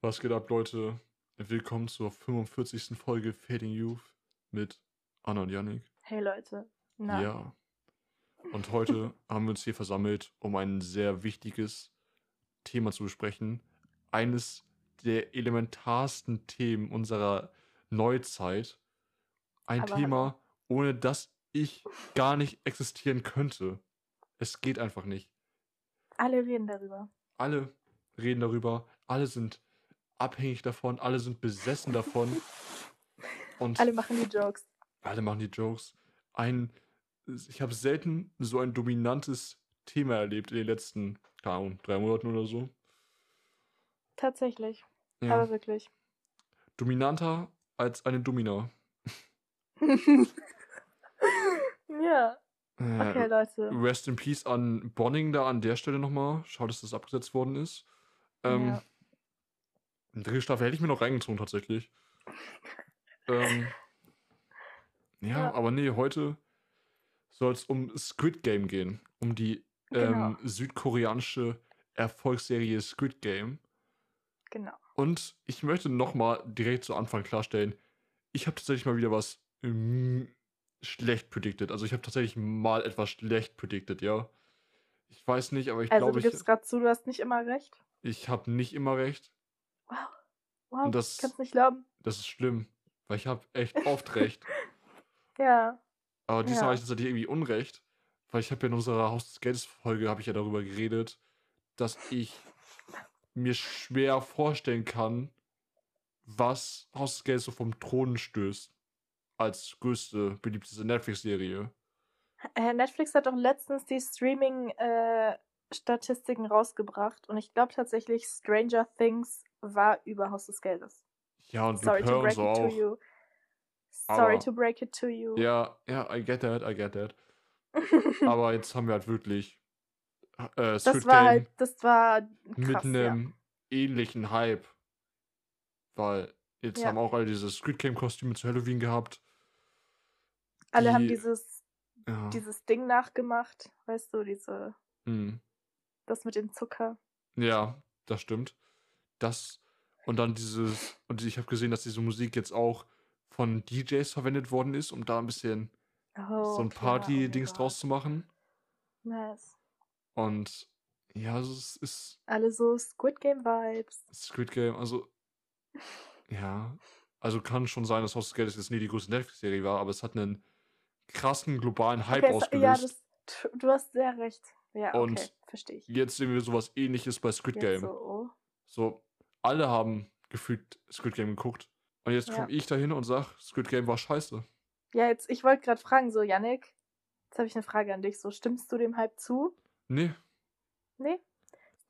Was geht ab, Leute? Willkommen zur 45. Folge Fading Youth mit Anna und Yannick. Hey Leute. Na, Ja. Und heute haben wir uns hier versammelt, um ein sehr wichtiges Thema zu besprechen. Eines der elementarsten Themen unserer Neuzeit. Ein Aber Thema, ohne das ich gar nicht existieren könnte. Es geht einfach nicht. alle reden darüber. alle reden darüber, alle sind abhängig davon, alle sind besessen davon und Alle machen die Jokes. alle machen die Jokes. Ein, ich habe selten so ein dominantes Thema erlebt in den letzten, keine Ahnung, drei Monaten oder so. Tatsächlich. Ja, Aber wirklich. dominanter als eine Domina. ja. Äh, Okay, Leute. Rest in Peace an Bonning da an der Stelle nochmal. Schade, dass das abgesetzt worden ist. Ähm, Ja. Eine dritte Staffel hätte ich mir noch reingezogen, tatsächlich. ähm, ja, Ja. aber nee, heute soll es um Squid Game gehen. Um die Genau. ähm, südkoreanische Erfolgsserie Squid Game. Genau. Und ich möchte nochmal direkt zu Anfang klarstellen, ich habe tatsächlich mal wieder was ähm, schlecht predicted. Also ich habe tatsächlich mal etwas schlecht predicted, ja. Ich weiß nicht, aber ich Also glaube, du gibst gerade zu, du hast nicht immer recht. ich habe nicht immer recht. Wow. Wow. Und das- ich kann's nicht glauben. Das ist schlimm, weil ich habe echt oft recht. Ja. Aber diesmal Ja. habe ich tatsächlich irgendwie Unrecht, weil ich habe ja in unserer Haus des Geldes Folge habe ich ja darüber geredet, dass ich mir schwer vorstellen kann, was Haus des Geldes so vom Thron stößt als größte beliebteste Netflix-Serie. Äh, Netflix hat doch letztens die Streaming-Statistiken rausgebracht und ich glaube tatsächlich, Stranger Things war über Haus des Geldes. Ja und Sorry to break so it to auch. you. Sorry Aber- to break it to you. Ja, ja, I get that, I get that. Aber jetzt haben wir halt wirklich äh, Squid das war Game halt, das war mit krass, ja. einem ähnlichen Hype. Weil jetzt Ja. haben auch alle diese Squid Game Kostüme zu Halloween gehabt. Alle haben die- dieses, Ja. dieses Ding nachgemacht, weißt du, diese, Hm. Das mit dem Zucker. Ja, das stimmt. Das und dann dieses und ich habe gesehen, dass diese Musik jetzt auch von DJs verwendet worden ist, um da ein bisschen Oh, so ein oh Party-Dings draus zu machen. Nice. Und ja, also es ist Alle so Squid Game Vibes. Squid Game, also ja, also kann schon sein, dass Haus des Geldes jetzt nie die größte Netflix-Serie war, aber es hat einen krassen globalen Hype Okay, ausgelöst. ja, das, du hast sehr recht. Ja, okay, Und verstehe ich. Jetzt sehen wir sowas ähnliches bei Squid Game. So, oh. So, alle haben gefühlt Squid Game geguckt. Und jetzt Ja. komme ich dahin und sag, Squid Game war scheiße. Ja, jetzt, ich wollte gerade fragen, so, Yannick, jetzt habe ich eine Frage an dich. So, stimmst du dem Hype zu? Nee, Nee?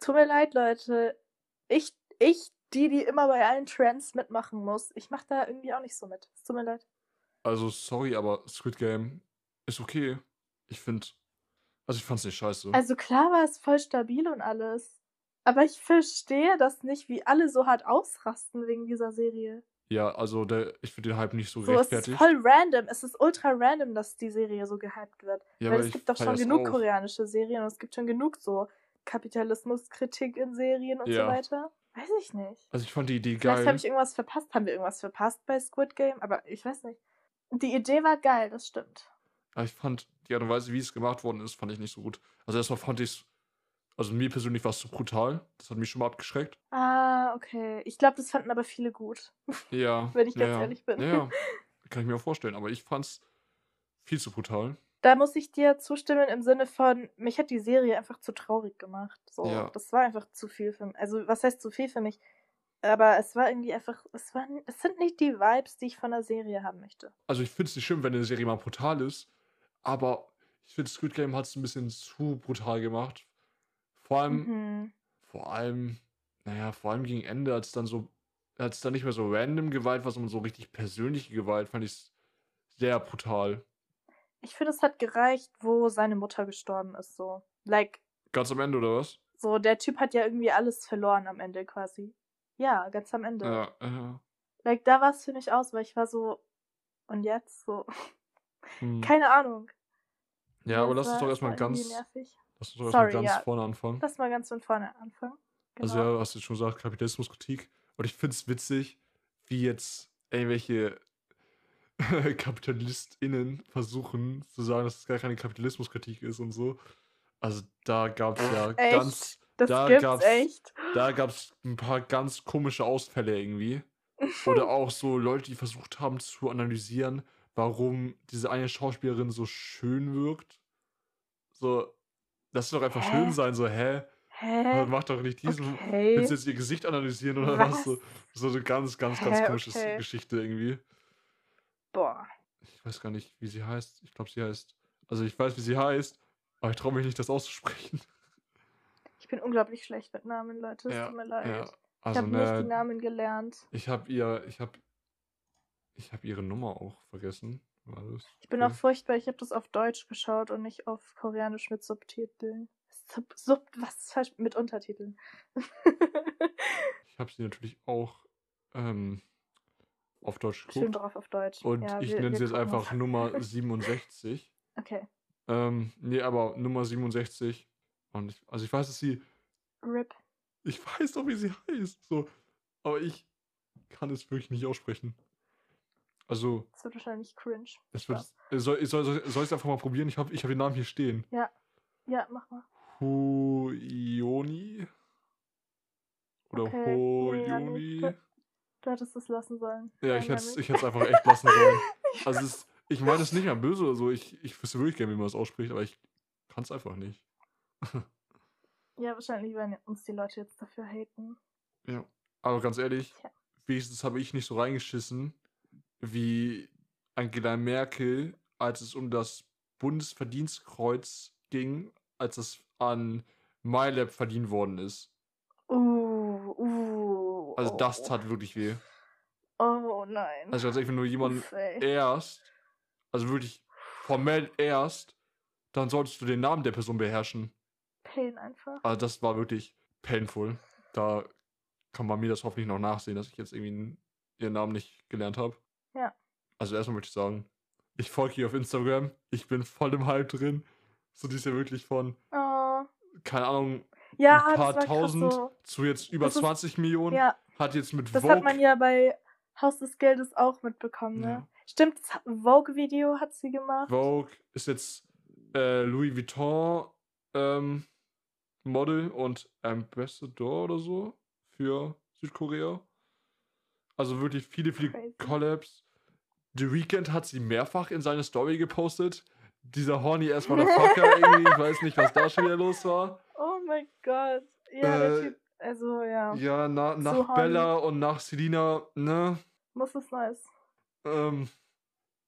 Tut mir leid, Leute. Ich, ich, die, die immer bei allen Trends mitmachen muss, ich mache da irgendwie auch nicht so mit. Es tut mir leid. also sorry, aber Squid Game ist okay. Ich finde, also ich fand's nicht scheiße. Also klar war es voll stabil und alles. Aber ich verstehe das nicht, wie alle so hart ausrasten wegen dieser Serie. ja, also der, ich finde den Hype nicht so, So, es ist rechtfertigt. voll random. Es ist ultra random, dass die Serie so gehypt wird. ja, Weil es gibt doch schon genug auch. koreanische Serien und es gibt schon genug so Kapitalismuskritik in Serien und Ja. so weiter. Weiß ich nicht. Also ich fand die Idee Vielleicht geil. habe ich irgendwas verpasst. Haben wir irgendwas verpasst bei Squid Game? Aber ich weiß nicht. Die Idee war geil, das stimmt. aber ich fand die Art und Weise, wie es gemacht worden ist, fand ich nicht so gut. Also erstmal fand ich also mir persönlich war es zu brutal. Das hat mich schon mal abgeschreckt. Ah, okay. Ich glaube, das fanden aber viele gut. Ja. Wenn ich ganz ja, ehrlich bin. Ja, ja. Kann ich mir auch vorstellen. Aber ich fand's viel zu brutal. Da muss ich dir zustimmen im Sinne von, mich hat die Serie einfach zu traurig gemacht. So, Ja. das war einfach zu viel für mich. Also, was heißt zu viel für mich? Aber es war irgendwie einfach, es waren, es sind nicht die Vibes, die ich von der Serie haben möchte. Also ich finde es nicht schlimm, wenn eine Serie mal brutal ist, aber ich finde Squid Game hat es ein bisschen zu brutal gemacht. Vor allem, Mhm. vor allem, naja, vor allem gegen Ende, als dann so, als dann nicht mehr so random Gewalt war, sondern so richtig persönliche Gewalt, fand ich es sehr brutal. Ich finde, es hat gereicht, wo seine Mutter gestorben ist, so. Like, Ganz am Ende, oder was? so, der Typ hat ja irgendwie alles verloren am Ende quasi. Ja, ganz am Ende. Ja, ja. Like, da war es für mich aus, weil ich war so, und jetzt? So, Hm. keine Ahnung. Ja, aber Das lass uns doch erstmal ganz, lass uns doch Sorry, erstmal ganz ja. vorne anfangen. Lass mal ganz von vorne anfangen. Genau. Also ja, hast du schon gesagt, Kapitalismuskritik. Und ich finde es witzig, wie jetzt irgendwelche KapitalistInnen versuchen zu sagen, dass es gar keine Kapitalismuskritik ist und so. Also da gab es ja Echt? ganz, Das da gibt's gab's- echt. da gab es ein paar ganz komische Ausfälle irgendwie. Oder auch so Leute, die versucht haben zu analysieren, warum diese eine Schauspielerin so schön wirkt. So, das soll doch einfach Hä? schön sein, so, hä? Hä? Mach doch nicht diesen. Okay. Willst du jetzt ihr Gesicht analysieren oder was? Was? So, so eine ganz, ganz, ganz Hä, komische okay. Geschichte irgendwie. Boah. Ich weiß gar nicht, wie sie heißt. Ich glaube, sie heißt. Also ich weiß, wie sie heißt, aber ich traue mich nicht, das auszusprechen. Ich bin unglaublich schlecht mit Namen, Leute. Es Ja, tut mir leid. Ja, ich also habe nicht die ne, Namen gelernt. ich habe ihr, ich habe, ich habe ihre Nummer auch vergessen. Ich bin Okay. auch furchtbar. Ich habe das auf Deutsch geschaut und nicht auf Koreanisch mit Subtiteln. Sub, sub, was falsch mit Untertiteln? Ich habe sie natürlich auch ähm, auf Deutsch Schön geguckt. drauf auf Deutsch. Und Ja, ich wir- nenne wir sie jetzt einfach auf- Nummer 67. Okay. Ähm, nee, aber Nummer 67. Und ich, also ich weiß, dass sie, RIP. ich weiß doch, wie sie heißt. So, aber ich kann es wirklich nicht aussprechen. Also, Das wird wahrscheinlich cringe. es wird, Spaß. äh, soll, soll, soll, soll ich es einfach mal probieren? Ich habe ich hab den Namen hier stehen. Ja, mach mal. Huyoni? Oder Okay, ja, Hoyoni? nicht. Du hättest es lassen sollen. Ja, ich Nein, hätte es ich hätt's einfach echt lassen sollen. Also, es, ich meine es nicht mehr böse oder so. Ich, ich wüsste wirklich gerne, wie man das ausspricht, aber ich kann es einfach nicht. Ja, wahrscheinlich werden uns die Leute jetzt dafür haten. Ja. Aber ganz ehrlich, Tja. wenigstens habe ich nicht so reingeschissen wie Angela Merkel, als es um das Bundesverdienstkreuz ging, als es an MyLab verdient worden ist. Uh, uh. Also das oh. tat wirklich weh. Oh nein. Also ganz ehrlich, wenn du jemanden erst, also wirklich formell erst, dann solltest du den Namen der Person beherrschen. Pain einfach. Also das war wirklich painful. Da kann man mir das hoffentlich noch nachsehen, dass ich jetzt irgendwie ihren Namen nicht gelernt habe. Ja. Also erstmal möchte ich sagen, ich folge ihr auf Instagram. Ich bin voll im Hype drin. So die ist ja wirklich von, Oh. keine Ahnung, Ja, ein paar das tausend so. zu jetzt über Das ist- 20 Millionen. Ja, Hat jetzt mit das Vogue. hat man ja bei Haus des Geldes auch mitbekommen, ne? Ja. Stimmt, das Vogue-Video hat sie gemacht. Vogue ist jetzt äh, Louis Vuitton ähm, Model und Ambassador oder so für Südkorea. Also wirklich viele, viele Crazy. Collabs. The Weeknd hat sie mehrfach in seine Story gepostet. Dieser horny ass Motherfucker irgendwie, ich weiß nicht, was da schon wieder los war. Oh mein Gott. Ja, Äh, der Typ, also ja, Ja, na, nach So horny. Bella und nach Selina, ne? muss es Neues. Ähm,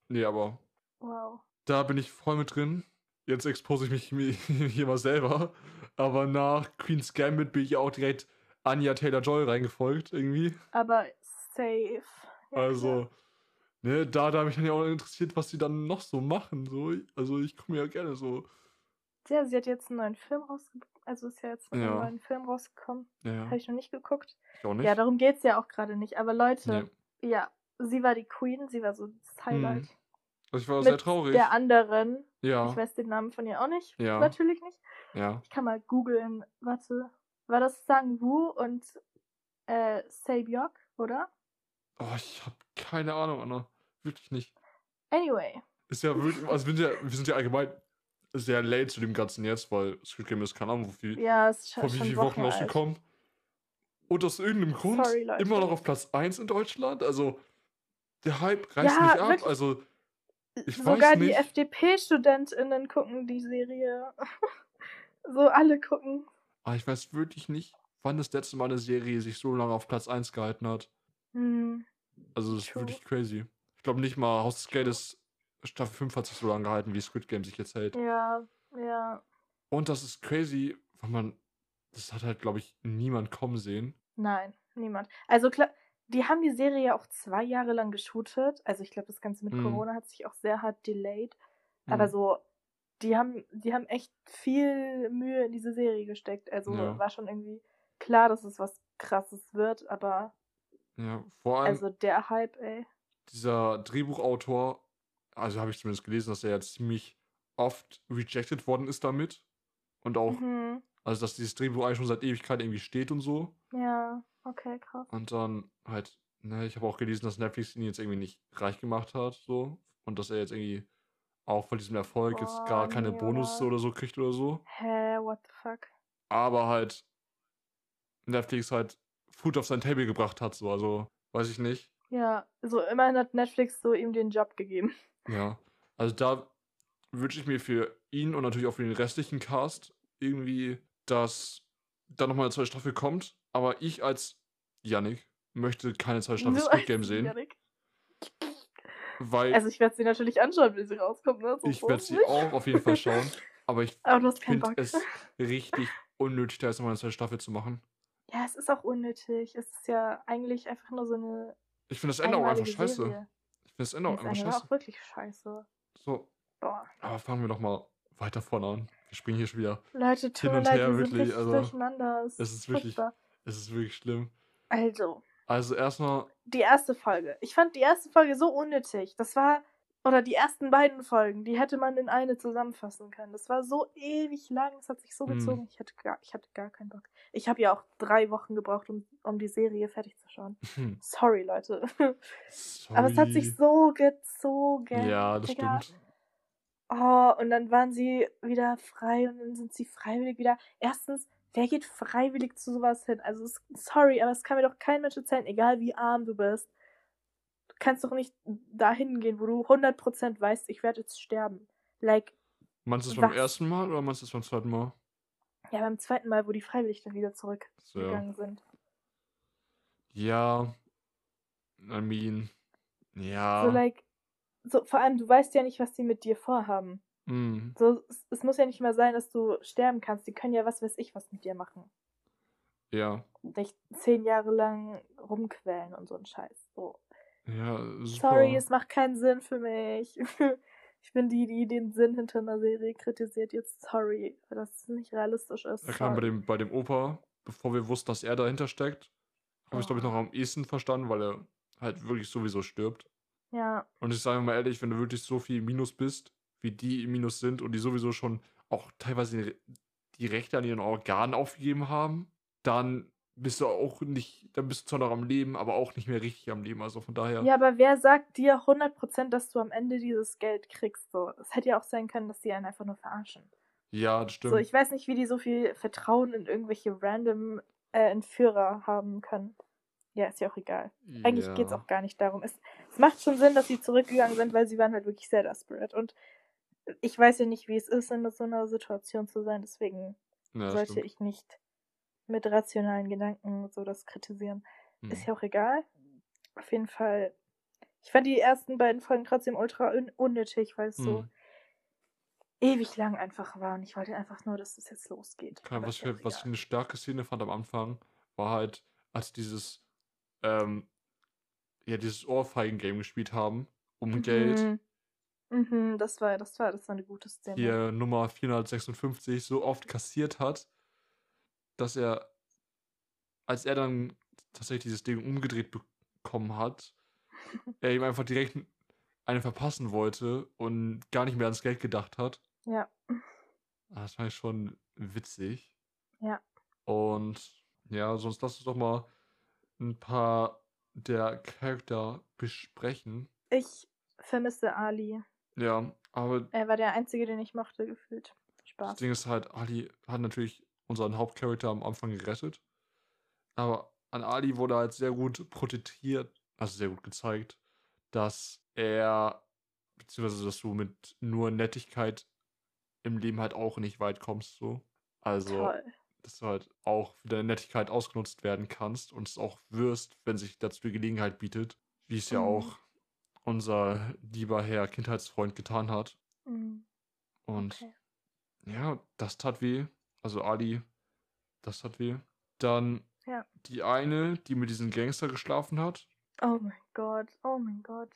nee, aber Wow. Da bin ich voll mit drin. Jetzt expose ich mich mi- hier mal selber. Aber nach Queen's Gambit bin ich auch direkt Anya Taylor-Joy reingefolgt, irgendwie. Aber safe. Ja, also, ne, da, da habe ich dann ja auch interessiert, was die dann noch so machen. So. Also, ich komme ja gerne so. Ja, sie hat jetzt einen neuen Film rausgebracht. Also ist ja jetzt ein Ja. neuer Film rausgekommen. Ja, Habe ich noch nicht geguckt. ich auch nicht. Ja, darum geht es ja auch gerade nicht. Aber Leute, Nee. ja, sie war die Queen, sie war so das Highlight. Also, ich war Mit sehr traurig. Der anderen, Ja, ich weiß den Namen von ihr auch nicht. Ja. Natürlich nicht. ja. Ich kann mal googeln. Warte. War das Sang Woo und äh, Saebyok, oder? Oh, ich habe keine Ahnung, Anna. Wirklich nicht. Anyway. Ist ja wirklich, also wir sind ja, wir sind ja allgemein sehr late zu dem Ganzen jetzt, weil Squid Game ist keine Ahnung, wie viel, Ja, ist schon, vor wie vielen Wochen rausgekommen. Und aus irgendeinem Grund Sorry, immer noch auf Platz 1 in Deutschland. Also der Hype reißt Ja, nicht ab. Also ich Sogar weiß die nicht. FDP-StudentInnen gucken die Serie. so alle gucken. aber ich weiß wirklich nicht, wann das letzte Mal eine Serie sich so lange auf Platz 1 gehalten hat. Hm. Also das ist True. wirklich crazy. Ich glaube nicht mal Haus des Geldes Staffel 5 hat sich so lange gehalten, wie Squid Game sich jetzt hält. Ja, ja. Und das ist crazy, weil man, das hat halt, glaube ich, niemand kommen sehen. Nein, niemand. Also klar, die haben die Serie ja auch zwei Jahre lang geshootet. Also ich glaube, das Ganze mit Mhm. Corona hat sich auch sehr hart delayed. Aber Mhm. so, die haben, die haben echt viel Mühe in diese Serie gesteckt. Also Ja. war schon irgendwie klar, dass es was krasses wird, aber Ja, vor allem also der Hype, ey. dieser Drehbuchautor, also habe ich zumindest gelesen, dass er ja ziemlich oft rejected worden ist damit. Und auch Mhm. Also, dass dieses Drehbuch eigentlich schon seit Ewigkeit irgendwie steht und so. Ja, okay, krass. Und dann halt, ne, ich habe auch gelesen, dass Netflix ihn jetzt irgendwie nicht reich gemacht hat, so. Und dass er jetzt irgendwie auch von diesem Erfolg jetzt Boah, gar keine nee, Bonus oder so kriegt oder so. Hä, what the fuck? Aber halt Netflix halt Food auf sein Table gebracht hat, so. Also, weiß ich nicht. Ja, so immerhin hat Netflix so ihm den Job gegeben. Ja. Also, da wünsche ich mir für ihn und natürlich auch für den restlichen Cast irgendwie, dass da nochmal eine zweite Staffel kommt. Aber ich als Yannick möchte keine zweite Staffel Squid Game sehen, Janik. weil Also ich werde sie natürlich anschauen, wenn sie rauskommt. Ne? So ich werde sie auch auf jeden Fall schauen. Aber ich finde es richtig unnötig, da jetzt nochmal eine zweite Staffel zu machen. Ja, es ist auch unnötig. Es ist ja eigentlich einfach nur so eine Ich finde das Ende auch einfach scheiße. Serie. Ich finde das Ende auch Das einfach Ende scheiße. auch wirklich scheiße. So, Boah. aber fangen wir doch mal weiter vorne an. Wir springen hier schon wieder. Leute, Hin und leid, her, wirklich, also, durcheinander. Es es ist wirklich- furchtbar. Es ist wirklich schlimm. Also, Also erstmal, die erste Folge. Ich fand die erste Folge so unnötig. Das war, oder die ersten beiden Folgen, die hätte man in eine zusammenfassen können. Das war so ewig lang, es hat sich so Hm. gezogen. Ich hatte gar, ich hatte gar keinen Bock. Ich habe ja auch drei Wochen gebraucht, um, um die Serie fertig zu schauen. hm, Sorry, Leute. sorry. Aber es hat sich so gezogen. Ja, das Digga. stimmt. Oh, und dann waren sie wieder frei und dann sind sie freiwillig wieder. Erstens, wer geht freiwillig zu sowas hin? Also, es, sorry, aber es kann mir doch kein Mensch erzählen, egal wie arm du bist. Du kannst doch nicht dahin gehen, wo du 100% weißt, ich werde jetzt sterben. Like, Meinst du es beim ersten Mal oder meinst du es beim zweiten Mal? ja, beim zweiten Mal, wo die freiwillig dann wieder So, zurückgegangen sind. ja. I mean, ja. So, like, so, vor allem, du weißt ja nicht, was die mit dir vorhaben. hm, So, es, es muss ja nicht mal sein, dass du sterben kannst. Die können ja was weiß ich was mit dir machen. ja. dich zehn Jahre lang rumquälen und so ein Scheiß. So. Ja, super. Sorry, es macht keinen Sinn für mich. Ich bin die, die den Sinn hinter einer Serie kritisiert. Jetzt sorry, dass es nicht realistisch ist. Er kam bei dem, bei dem Opa, bevor wir wussten, dass er dahinter steckt, habe ich, glaube ich, noch Oh. am ehesten verstanden, weil er halt wirklich sowieso stirbt. Ja, Und ich sage mal ehrlich, wenn du wirklich so viel im Minus bist, wie die im Minus sind und die sowieso schon auch teilweise die Rechte an ihren Organen aufgegeben haben, dann bist du auch nicht, dann bist du zwar noch am Leben, aber auch nicht mehr richtig am Leben. Also von daher, ja, aber wer sagt dir 100%, dass du am Ende dieses Geld kriegst? So, es hätte ja auch sein können, dass die einen einfach nur verarschen. ja, das stimmt. So, ich weiß nicht, wie die so viel Vertrauen in irgendwelche random äh, Entführer haben können. Ja, ist ja auch egal. Eigentlich ja. geht's auch gar nicht darum. Es, es macht schon Sinn, dass sie zurückgegangen sind, weil sie waren halt wirklich sehr desperate. Und ich weiß ja nicht, wie es ist, in so einer Situation zu sein. Deswegen ja, sollte stimmt. ich nicht mit rationalen Gedanken so das kritisieren. Hm. Ist ja auch egal. Auf jeden Fall. Ich fand die ersten beiden Folgen trotzdem ultra un unnötig, weil es so Hm. ewig lang einfach war. Und ich wollte einfach nur, dass es jetzt losgeht. Aber was, ja ich, was ich eine starke Szene fand am Anfang, war halt, als dieses, ähm, ja, dieses Ohrfeigen-Game gespielt haben, um Geld. Mhm. Mhm, das war, das war, das war eine gute Szene. hier Nummer 456 so oft kassiert hat, dass er, als er dann tatsächlich dieses Ding umgedreht bekommen hat, er ihm einfach direkt eine verpassen wollte und gar nicht mehr ans Geld gedacht hat. Ja. Das ich schon witzig. Ja. Und ja, sonst lass uns doch mal ein paar der Charakter besprechen. Ich vermisse Ali. Ja, aber Er war der Einzige, den ich mochte, gefühlt. Das Spaß. Ding ist halt, Ali hat natürlich unseren Hauptcharakter am Anfang gerettet. Aber an Ali wurde halt sehr gut porträtiert, also sehr gut gezeigt, dass er, beziehungsweise dass du mit nur Nettigkeit im Leben halt auch nicht weit kommst, so. Also, Toll. dass du halt auch deine Nettigkeit ausgenutzt werden kannst und es auch wirst, wenn sich dazu die Gelegenheit bietet, wie es ja Mhm. auch unser lieber Herr Kindheitsfreund getan hat. Mhm. Und Okay. ja, das tat weh. Also Ali, das tat weh. Dann Ja. die eine, die mit diesem Gangster geschlafen hat, Oh mein Gott, oh mein Gott.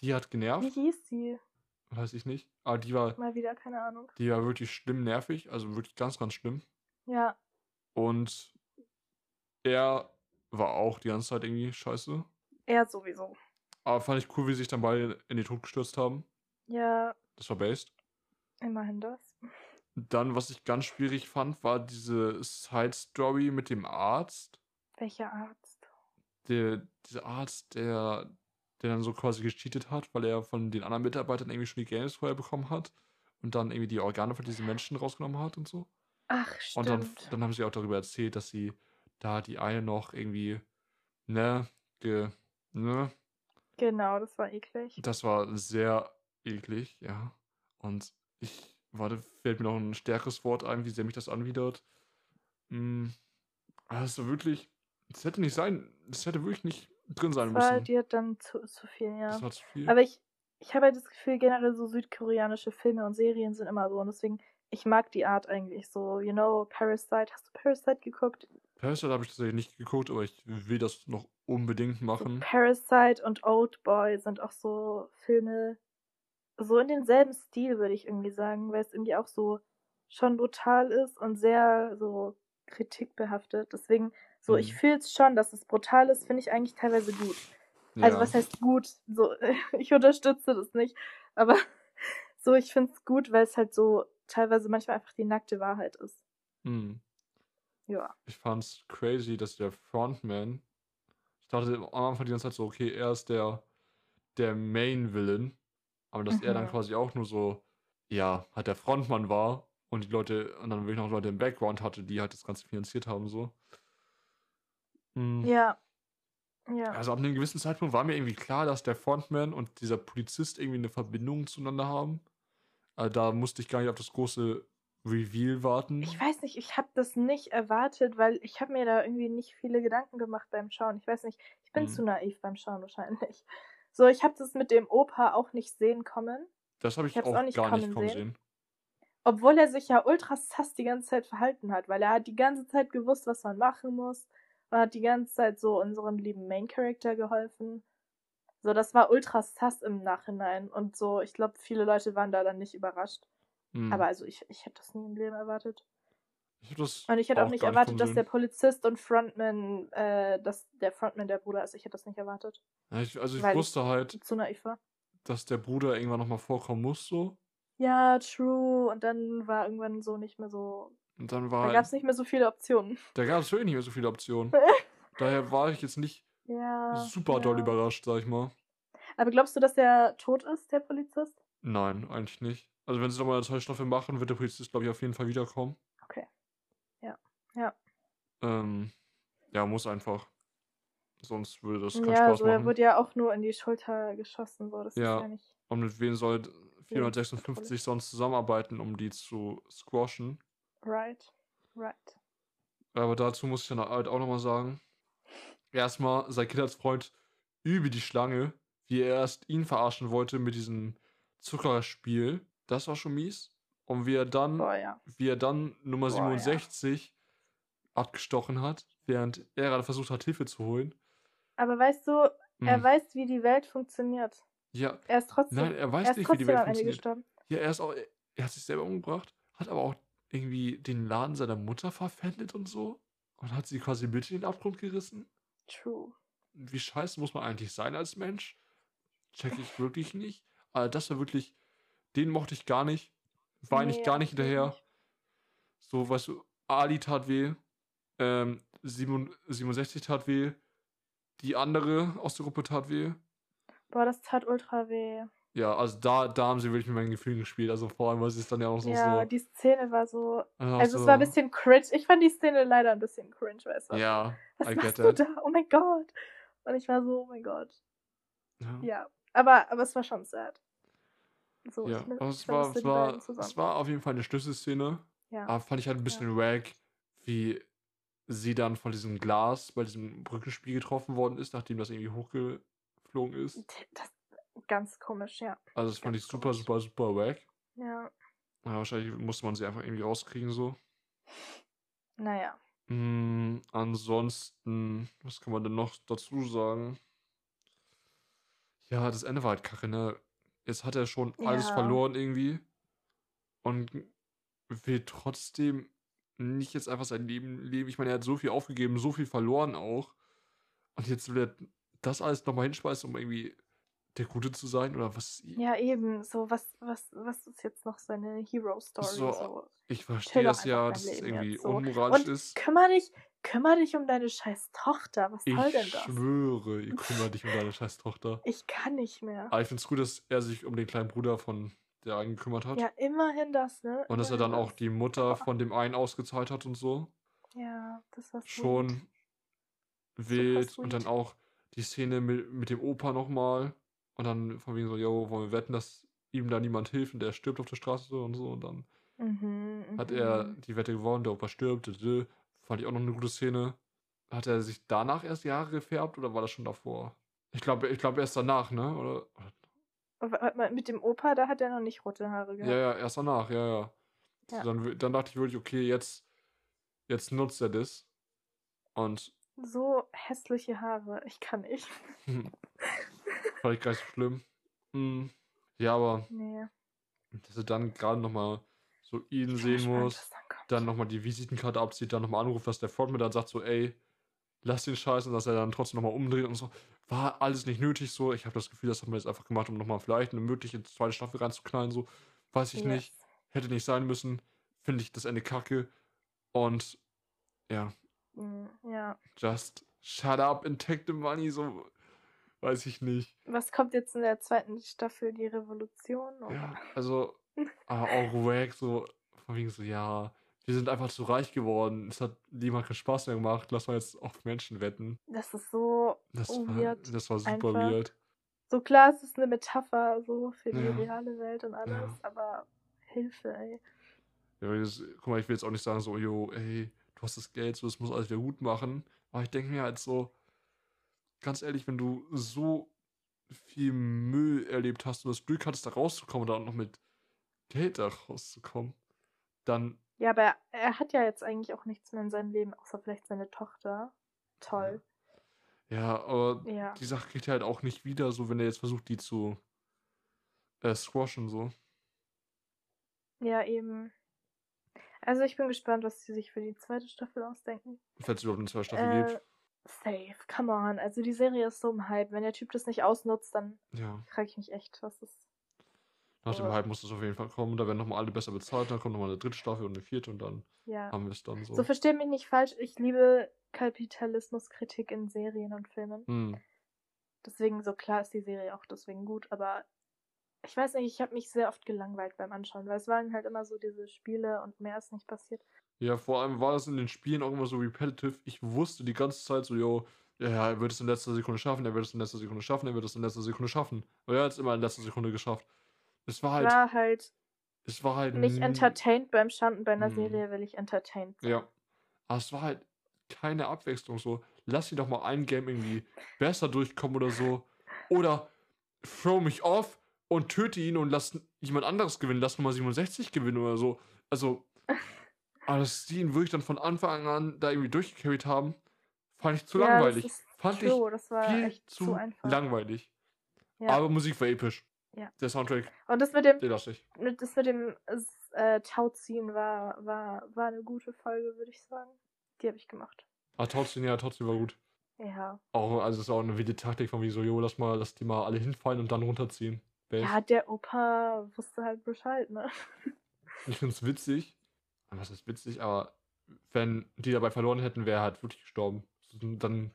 die hat Wie genervt, hieß sie? weiß ich nicht. Aber die war, Mal wieder, keine Ahnung. die war wirklich schlimm nervig, also wirklich ganz, ganz schlimm. Ja, Und er war auch die ganze Zeit irgendwie scheiße. er sowieso. Aber fand ich cool, wie sie sich dann beide in den Tod gestürzt haben. Ja, Das war based. immerhin das. Dann, was ich ganz schwierig fand, war diese Side-Story mit dem Arzt. Welcher Arzt? Der, dieser Arzt, der, der dann so quasi gecheatet hat, weil er von den anderen Mitarbeitern irgendwie schon die Games vorher bekommen hat und dann irgendwie die Organe von diesen Menschen rausgenommen hat und so. Ach, Und dann, stimmt. dann haben sie auch darüber erzählt, dass sie da die eine noch irgendwie, ne, ge, ne, Genau, das war eklig. das war sehr eklig, ja. Und ich, warte, fällt mir noch ein stärkeres Wort ein, wie sehr mich das anwidert. Mm, Also wirklich, das hätte nicht sein, das hätte wirklich nicht drin sein Das war müssen. dir dann zu, zu viel, ja. Das war zu viel. Aber ich, ich habe halt das Gefühl, generell so südkoreanische Filme und Serien sind immer so. Und deswegen, ich mag die Art eigentlich so. You know, Parasite. Hast du Parasite geguckt? Parasite habe ich tatsächlich nicht geguckt, aber ich will das noch unbedingt So machen. Parasite und Oldboy sind auch so Filme, so in denselben Stil, würde ich irgendwie sagen, weil es irgendwie auch so schon brutal ist und sehr so kritikbehaftet. Deswegen, so, ich Mhm. fühle es schon, dass es brutal ist, finde ich eigentlich teilweise gut. Also Ja. was heißt gut? So, ich unterstütze das nicht. Aber so, ich finde es gut, weil es halt so teilweise manchmal einfach die nackte Wahrheit ist. Hm. Ja. Ich fand's crazy, dass der Frontman, ich dachte am Anfang die ganze Zeit so, okay, er ist der, der Main-Villain, aber dass er dann Mhm. quasi auch nur so, ja, halt der Frontmann war und die Leute, und dann wirklich noch Leute im Background hatte, die halt das Ganze finanziert haben, so. Hm. Ja. Ja. Also ab einem gewissen Zeitpunkt war mir irgendwie klar, dass der Frontman und dieser Polizist irgendwie eine Verbindung zueinander haben. Also da musste ich gar nicht auf das große Reveal warten. Ich weiß nicht, ich habe das nicht erwartet, weil ich habe mir da irgendwie nicht viele Gedanken gemacht beim Schauen. Ich weiß nicht, ich bin Mhm. zu naiv beim Schauen wahrscheinlich. So, ich habe das mit dem Opa auch nicht sehen kommen, Das habe ich ich auch, auch nicht gar nicht kommen kommen sehen. sehen. obwohl er sich ja ultra sass die ganze Zeit verhalten hat, weil er hat die ganze Zeit gewusst, was man machen muss und hat die ganze Zeit so unserem lieben Main Character geholfen. So, das war ultra sass im Nachhinein und so, ich glaube, viele Leute waren da dann nicht überrascht. Hm. Aber also ich, ich hätte das nie im Leben erwartet. Ich Und ich hätte auch, auch nicht nicht erwartet, kommen dass der Polizist und Frontman, äh, dass der Frontman der Bruder ist. Ich hätte das nicht erwartet. Ja, ich, also ich wusste halt, Zu naiv war. dass der Bruder irgendwann nochmal vorkommen muss, so. Ja, true. Und dann war irgendwann so nicht mehr so. Und dann Da war gab es nicht mehr so viele Optionen. da gab es wirklich nicht mehr so viele Optionen. Daher war ich jetzt nicht Ja. super doll ja. überrascht, sag ich mal. Aber glaubst du, dass der tot ist, der Polizist? Nein, eigentlich nicht. Also wenn sie nochmal eine zweite Staffel machen, wird der Polizist, glaube ich, auf jeden Fall wiederkommen. Ja. Ja. Ähm, ja, muss einfach. Sonst würde das keinen Ja, Spaß so er machen. wurde ja auch nur in die Schulter geschossen. So, das Ja. ist ja nicht. Und mit wem soll Ja, 456 sonst zusammenarbeiten, um die zu squashen? Right. Right. Aber dazu muss ich dann halt auch nochmal sagen: Erstmal, sein Kindheitsfreund übe die Schlange, wie er erst ihn verarschen wollte mit diesem Zuckerspiel. Das war schon mies. Und wie er dann, Boah, ja. wie er dann Nummer Boah, ja. 67 abgestochen hat, während er gerade versucht hat, Hilfe zu holen. Aber weißt du, er Hm. weiß, wie die Welt funktioniert. Ja, Er ist trotzdem, nein, er weiß er nicht, wie die Welt funktioniert. gestorben. Ja, er ist auch, er, hat sich selber umgebracht, hat aber auch irgendwie den Laden seiner Mutter verpfändet und so. Und hat sie quasi mit in den Abgrund gerissen. True. Wie scheiße muss man eigentlich sein als Mensch? Check ich wirklich nicht. Also das war wirklich, den mochte ich gar nicht. Eigentlich Nee, gar nicht hinterher. nicht. So, weißt du, Ali tat weh, ähm, 7 67 tat weh, die andere aus der Gruppe tat weh. Boah, das tat ultra weh. Ja, also da, da haben sie wirklich mit meinen Gefühlen gespielt. Also vor allem, weil sie es dann ja auch so ja, so. die Szene war so. Also so, es war ein bisschen cringe. Ich fand die Szene leider ein bisschen cringe, weißt du? Ja, Was I machst get du da? Oh mein Gott. Und ich war so, oh mein Gott. Ja. Ja. Aber, aber es war schon sad. So, Ja, ich, aber es war, es, war, es war auf jeden Fall eine Schlüsselszene. ja. Aber fand ich halt ein bisschen wack, wie sie dann von diesem Glas bei diesem Brückenspiel getroffen worden ist, nachdem das irgendwie hochgeflogen ist. Das, ganz komisch, ja. Also das fand Ganz ich super, super, super wack. Ja. Ja, wahrscheinlich musste man sie einfach irgendwie rauskriegen so. Naja. Mm, ansonsten, was kann man denn noch dazu sagen? Ja, das Ende war halt kacke, ne? Jetzt hat er schon alles Ja. verloren irgendwie und will trotzdem nicht jetzt einfach sein Leben leben. Ich meine, er hat so viel aufgegeben, so viel verloren auch. Und jetzt will er das alles nochmal hinschmeißen, um irgendwie der Gute zu sein oder was? Ja, eben. So, was, was, was ist jetzt noch seine Hero-Story? So, So, ich verstehe das ja, dass es irgendwie so. unmoralisch Und ist. kümmere dich, kümmere dich um deine scheiß Tochter. Was soll Ich denn das? schwöre, ihr kümmert dich um deine scheiß Tochter. Ich kann nicht mehr. Aber ich finde es gut, dass er sich um den kleinen Bruder von der einen gekümmert hat. Ja, immerhin das, ne? Und dass er dann auch die Mutter von dem einen ausgezahlt hat und so. Ja, das war. Schon wild. Und dann auch die Szene mit, mit dem Opa nochmal. Und dann von wegen so, yo, wollen wir wetten, dass ihm da niemand hilft und der stirbt auf der Straße und so. Und dann Mhm, hat er mhm. die Wette gewonnen, der Opa stirbt. Fand ich auch noch eine gute Szene. Hat er sich danach erst die Haare gefärbt oder war das schon davor? Ich glaube, ich glaube erst danach, ne? Oder? Mal, Mit dem Opa, da hat er noch nicht rote Haare Ja, gehabt. ja, erst danach, ja, ja. So, Ja. Dann, w- dann dachte ich wirklich, okay, jetzt, jetzt nutzt er das. Und So hässliche Haare. Ich kann nicht. fand ich gar nicht so schlimm. Mm, Ja, aber Nee. dass er dann gerade nochmal so ihn sehen muss, was dann dann nochmal die Visitenkarte abzieht, dann nochmal anruft, dass der Frontman dann sagt so, ey, lass den Scheiß und dass er dann trotzdem nochmal umdreht und so. War alles nicht nötig so. Ich habe das Gefühl, das haben wir jetzt einfach gemacht, um nochmal vielleicht eine mögliche zweite Staffel reinzuknallen, so. Weiß ich nicht. Yes. Hätte nicht sein müssen. Finde ich das Ende kacke. Und ja, Mm, Ja. just shut up and take the money, so. Weiß ich nicht. Was kommt jetzt in der zweiten Staffel? Die Revolution? Oder? Ja, also, aber auch wack, so, von wegen so, ja, wir sind einfach zu reich geworden. Es hat niemand keinen Spaß mehr gemacht. Lass mal jetzt auf Menschen wetten. Das ist so Das Oh, war, weird. das war super Einfach. weird. So klar, es ist eine Metapher so für die Ja. reale Welt und alles, Ja. aber Hilfe, ey. Ja, das, guck mal, ich will jetzt auch nicht sagen, so, yo, ey, du hast das Geld, so, das muss alles wieder gut machen. Aber ich denke mir halt so, ganz ehrlich, wenn du so viel Müll erlebt hast und das Glück hattest, da rauszukommen und dann auch noch mit Geld da rauszukommen, dann, Ja, aber er, hat ja jetzt eigentlich auch nichts mehr in seinem Leben, außer vielleicht seine Tochter. Toll. ja, aber Ja. die Sache kriegt er halt auch nicht wieder, so, wenn er jetzt versucht, die zu äh, squashen, so. Ja, eben. Also ich bin gespannt, was sie sich für die zweite Staffel ausdenken. Falls es überhaupt eine zweite Staffel Äh, gibt. safe, come on. Also die Serie ist so im Hype. Wenn der Typ das nicht ausnutzt, dann Ja. frage ich mich echt, was ist. Nach dem Hype muss es auf jeden Fall kommen. Da werden nochmal alle besser bezahlt. Dann kommt nochmal eine dritte Staffel und eine vierte und dann Ja. haben wir es dann so. So versteht mich nicht falsch, ich liebe Kapitalismuskritik in Serien und Filmen. Hm. Deswegen, so klar ist die Serie auch deswegen gut, aber ich weiß nicht, ich habe mich sehr oft gelangweilt beim Anschauen, weil es waren halt immer so diese Spiele und mehr ist nicht passiert. Ja, vor allem war das in den Spielen auch immer so repetitive. Ich wusste die ganze Zeit so, yo, ja, er wird es in letzter Sekunde schaffen, er wird es in letzter Sekunde schaffen, er wird es in letzter Sekunde schaffen. Aber er hat es immer in letzter Sekunde geschafft. Es war halt, War halt es war halt nicht entertained beim Schauen und bei einer Hm. Serie will ich entertained sein. Ja. Aber es war halt keine Abwechslung so. Lass sie doch mal ein Game irgendwie besser durchkommen oder so. Oder throw mich off und töte ihn und lass jemand anderes gewinnen. Lass Nummer 67 gewinnen oder so. Also, aber dass die ihn wirklich dann von Anfang an da irgendwie durchgecarried haben, fand ich zu Ja, langweilig. Fand true, das war Viel echt zu, zu einfach. langweilig. Ja. Aber Musik war episch. Ja. Der Soundtrack, und das mit dem, das mit dem äh, Tauziehen war, war, war eine gute Folge, würde ich sagen. Die habe ich gemacht. Aber trotzdem, ja, trotzdem war gut. Ja. Auch, also es ist auch eine wilde Taktik von wie so, jo, lass mal, lass die mal alle hinfallen und dann runterziehen. Base. Ja, der Opa wusste halt Bescheid, ne? Ich finde es witzig. Was ist witzig, aber wenn die dabei verloren hätten, wäre er halt wirklich gestorben. Dann,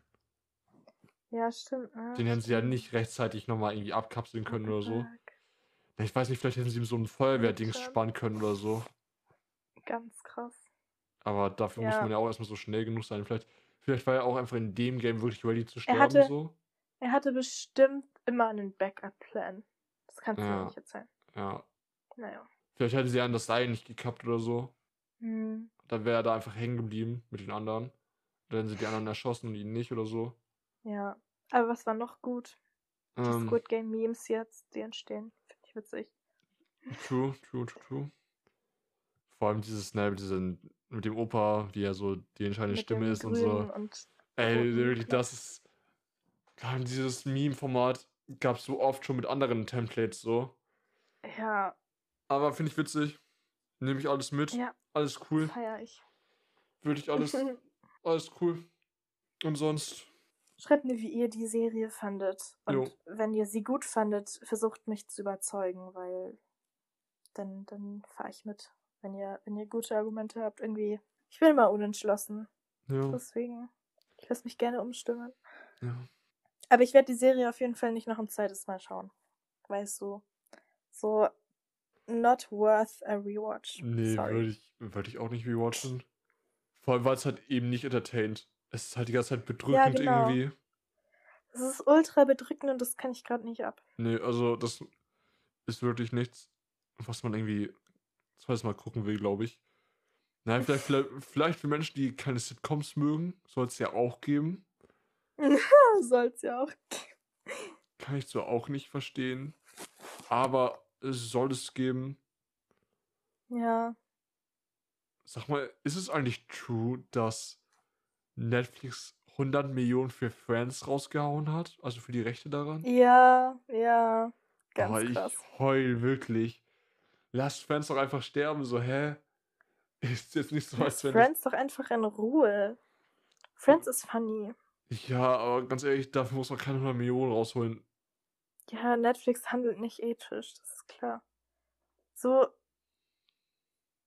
Ja, stimmt. Ne? den hätten sie ja nicht rechtzeitig nochmal irgendwie abkapseln können oder so. Ja, Ich weiß nicht, vielleicht hätten sie ihm so ein Feuerwehrdings spannen können oder so. Ganz krass. Aber dafür muss Ja. man ja auch erstmal so schnell genug sein. Vielleicht, vielleicht war er auch einfach in dem Game wirklich ready zu sterben. hatte- so. Er hatte bestimmt immer einen Backup-Plan. Das kannst du Ja. mir nicht erzählen. Ja. Naja. Vielleicht hätten sie an das Seil nicht gekappt oder so. Hm. Dann wäre er da einfach hängen geblieben mit den anderen. Dann hätten sie die anderen erschossen und ihn nicht oder so. Ja. Aber was war noch gut? Die Ähm, Squid Game Memes jetzt, die entstehen. Finde ich witzig. True, true, true, true. Vor allem dieses, ne, mit, diesen, mit dem Opa, wie er so die entscheidende Mit Stimme ist und so. Und Ey, wirklich, das ist. Dieses Meme-Format gab es so oft schon mit anderen Templates so. ja, Aber finde ich witzig. Nehme ich alles mit. ja, Alles cool. feier ich. Würde ich alles. alles cool. Und sonst. Schreibt mir, wie ihr die Serie fandet. Und Jo. wenn ihr sie gut fandet, versucht mich zu überzeugen, weil dann, dann fahre ich mit. Wenn ihr, wenn ihr gute Argumente habt, irgendwie. Ich bin immer unentschlossen. Ja, Deswegen, ich lasse mich gerne umstimmen. ja. Aber ich werde die Serie auf jeden Fall nicht noch ein zweites Mal schauen. Weißt du, so not worth a rewatch. Nee, würde ich, würd ich auch nicht rewatchen. Vor allem, weil es halt eben nicht entertaint. Es ist halt die ganze Zeit bedrückend genau. irgendwie. Das ist ultra bedrückend und das kann ich gerade nicht ab. Nee, also das ist wirklich nichts, was man irgendwie zweites Mal gucken will, glaube ich. Nein, vielleicht, vielleicht, vielleicht für Menschen, die keine Sitcoms mögen, soll es ja auch geben. Soll's ja auch. Kann ich zwar auch nicht verstehen, aber es soll es geben. Ja. Sag mal, ist es eigentlich true, dass Netflix 100 Millionen für Friends rausgehauen hat? Also für die Rechte daran? Ja, ja. Ganz Aber ich krass. heul wirklich. Lasst Friends doch einfach sterben, so, hä? Ist jetzt nicht so, als wenn. Friends doch einfach in Ruhe. Friends ist funny. Ich, ja, aber ganz ehrlich, dafür muss man keine 100 Millionen rausholen. Ja, Netflix handelt nicht ethisch, das ist klar. So,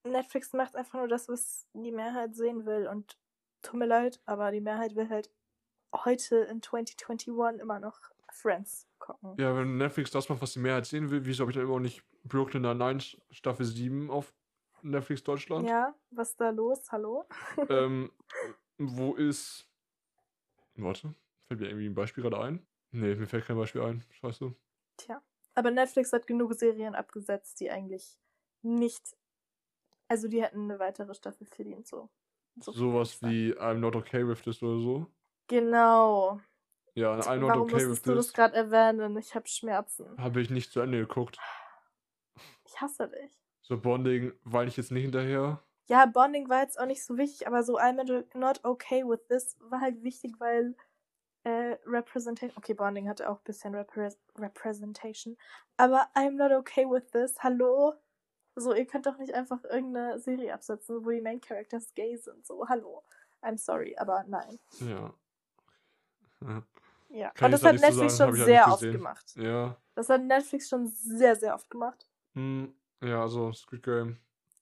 Netflix macht einfach nur das, was die Mehrheit sehen will. Und tut mir leid, aber die Mehrheit will halt heute in 2021 immer noch Friends gucken. Ja, wenn Netflix das macht, was die Mehrheit sehen will, wieso habe ich dann immer noch nicht Brooklyn Nine-Nine Staffel 7 auf Netflix Deutschland? Ja, was ist da los? Hallo? Ähm, wo ist. Warte, fällt mir irgendwie ein Beispiel gerade ein? Nee, mir fällt kein Beispiel ein. Scheiße. Tja. Aber Netflix hat genug Serien abgesetzt, die eigentlich nicht. Also die hätten eine weitere Staffel verdient, so. So Sowas wie I'm not okay with this oder so. Genau. Ja, I'm not Warum okay with musstest du das this. gerade erwähnen? Ich habe Schmerzen. Habe ich nicht zu Ende geguckt. Ich hasse dich. So Bonding weine ich jetzt nicht hinterher. Ja, Bonding war jetzt auch nicht so wichtig, aber so I'm not okay with this war halt wichtig, weil äh, Representation. Okay, Bonding hatte auch ein bisschen Repre Representation. Aber I'm not okay with this. Hallo? So, ihr könnt doch nicht einfach irgendeine Serie absetzen, wo die Main Characters gay sind. So, hallo. I'm sorry, aber nein. Ja. Ja. Kann Und ich das da hat Netflix sagen, schon halt sehr oft gemacht. Ja. Das hat Netflix schon sehr, sehr oft gemacht. Hm, ja, also Squid Game.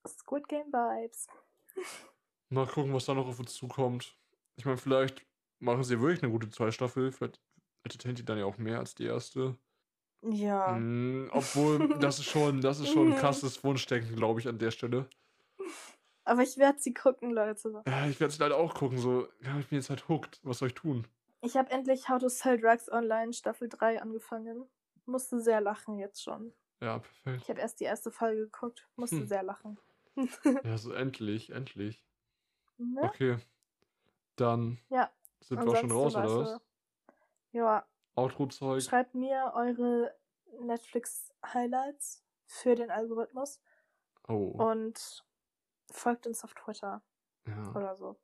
Squid Game Vibes. Mal gucken, was da noch auf uns zukommt. Ich meine, vielleicht machen sie wirklich eine gute Zweitstaffel. Vielleicht entertaint die dann ja auch mehr als die erste. Ja. Hm, obwohl, das ist schon, das ist schon ein Mhm. krasses Wunschdenken, glaube ich, an der Stelle. Aber ich werde sie gucken, Leute. Ja, ich werde es leider auch gucken. So, ja, ich bin jetzt halt hooked. Was soll ich tun? Ich habe endlich How to Sell Drugs Online Staffel 3 angefangen. Musste sehr lachen jetzt schon. Ja, perfekt. Ich habe erst die erste Folge geguckt. Musste Hm. sehr lachen. Ja, so endlich, endlich. Ne? Okay. Dann Ja, sind wir auch schon raus, oder was? Ja, Outro-Zeug. schreibt mir eure Netflix-Highlights für den Algorithmus Oh. und folgt uns auf Twitter Ja. oder so.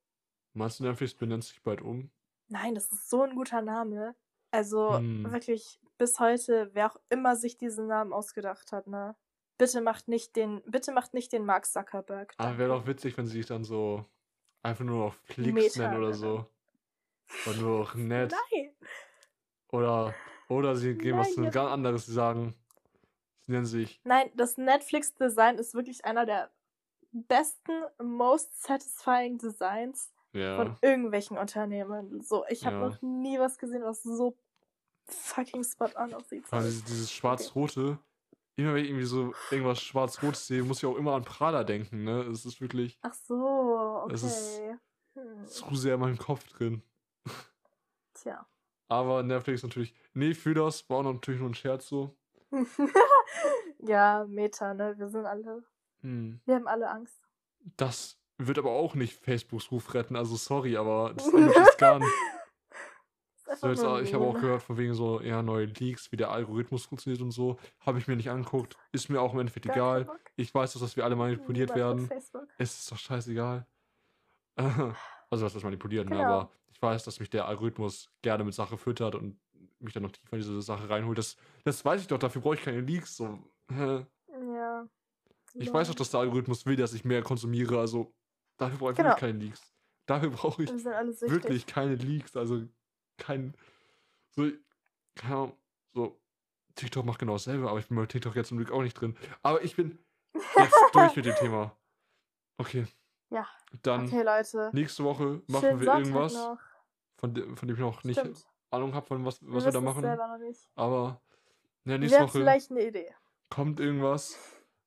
Meinst du, Netflix benennt sich bald um? Nein, das ist so ein guter Name. Also Hm. wirklich bis heute, wer auch immer sich diesen Namen ausgedacht hat, ne? Bitte macht nicht den, bitte macht nicht den Mark Zuckerberg. Aber danke. wäre doch witzig, wenn sie sich dann so einfach nur noch Flix Meta nennen oder so. Oder nur noch nett. Nein. Oder, oder sie geben was Nein, jetzt- ganz anderes. Sie sagen, sie nennen sich. Nein, das Netflix-Design ist wirklich einer der besten, most satisfying Designs Ja. von irgendwelchen Unternehmen. So, ich habe Ja. noch nie was gesehen, was so fucking spot on aussieht. Sorry. dieses, dieses Schwarz-Rote. Immer wenn ich irgendwie so irgendwas Schwarz-Rotes sehe, muss ich auch immer an Prada denken, ne? Es ist wirklich Ach so, Es ist- okay. Hm. zu sehr in meinem Kopf drin. Tja. Aber Netflix natürlich. Nee, für das war auch natürlich nur ein Scherz so. ja, Meta, ne? Wir sind alle. Hm. Wir haben alle Angst. Das wird aber auch nicht Facebooks Ruf retten, also sorry, aber das jetzt gar nicht. Ist So jetzt, auch- ich habe auch gehört von wegen so, ja, neue Leaks, wie der Algorithmus funktioniert und so. Habe ich mir nicht angeguckt. Ist mir auch im Endeffekt Gar egal. Bock. Ich weiß, dass wir alle manipuliert werden. Facebook. Es ist doch scheißegal. Also was das manipulieren, ne? Genau. aber ich weiß, dass mich der Algorithmus gerne mit Sache füttert und mich dann noch tiefer in diese Sache reinholt. Das, das weiß ich doch, dafür brauche ich keine Leaks. So. Ja. Ich weiß doch, dass der Algorithmus will, dass ich mehr konsumiere, also dafür brauche ich Genau. wirklich keine Leaks. Dafür brauche ich wirklich keine Leaks. Also kein. So, keine Ahnung, so. TikTok macht genau dasselbe, aber ich bin bei TikTok jetzt zum Glück auch nicht drin. Aber ich bin jetzt durch mit dem Thema. Okay. Ja. Dann Okay, Leute. nächste Woche machen Schönen wir Sonntag irgendwas, noch. Von, de von dem ich noch nicht Stimmt. Ahnung habe, von was, Wir was wir da wissen es machen. selber noch nicht. Aber ja, Wir nächste Woche vielleicht eine Idee. kommt irgendwas.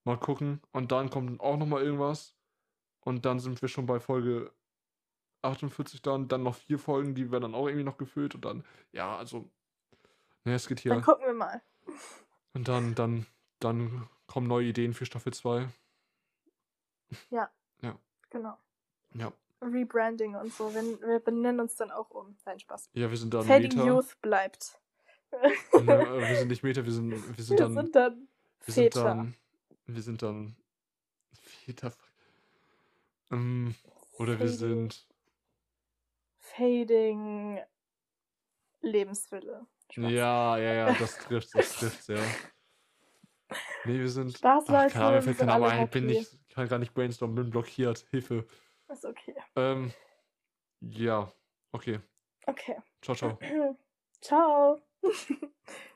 Mal gucken. Und dann kommt auch nochmal irgendwas. Und dann sind wir schon bei Folge 48 dann. Dann noch vier Folgen, die werden dann auch irgendwie noch gefüllt. Und dann, ja, also. Ne, es geht hier. Dann gucken wir mal. Und dann, dann, dann kommen neue Ideen für Staffel 2. Genau. Ja. Rebranding und so. Wir, wir benennen uns dann auch um. Nein, Spaß. Ja, wir sind dann Fading Meta. Youth bleibt. Ne, äh, wir sind nicht Meta, wir sind, wir sind wir dann. sind dann wir sind dann. Wir sind dann. Väter. Ähm, oder wir Fading. sind. Fading Lebenswille. Spaß. Ja, ja, ja, das trifft, das trifft, ja. Nee, wir sind. Spaß, Ach, Leute, keine Ahnung, mir wir fällt sind kein Name alle ein, bin nicht, kann gar nicht brainstormen, bin blockiert. Hilfe. Ist okay. Ähm, ja, okay. Okay. Ciao, ciao. Ciao.